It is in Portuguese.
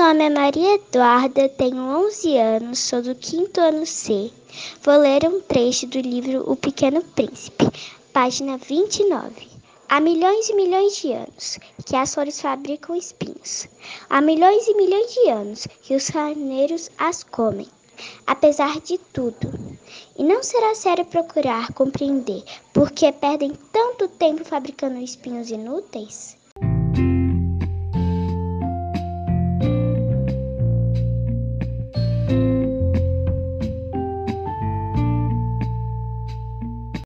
Meu nome é Maria Eduarda, tenho 11 anos, sou do quinto ano C. Vou ler um trecho do livro O Pequeno Príncipe, página 29. Há milhões e milhões de anos que as flores fabricam espinhos. Há milhões e milhões de anos que os carneiros as comem. Apesar de tudo, e não será sério procurar compreender por que perdem tanto tempo fabricando espinhos inúteis?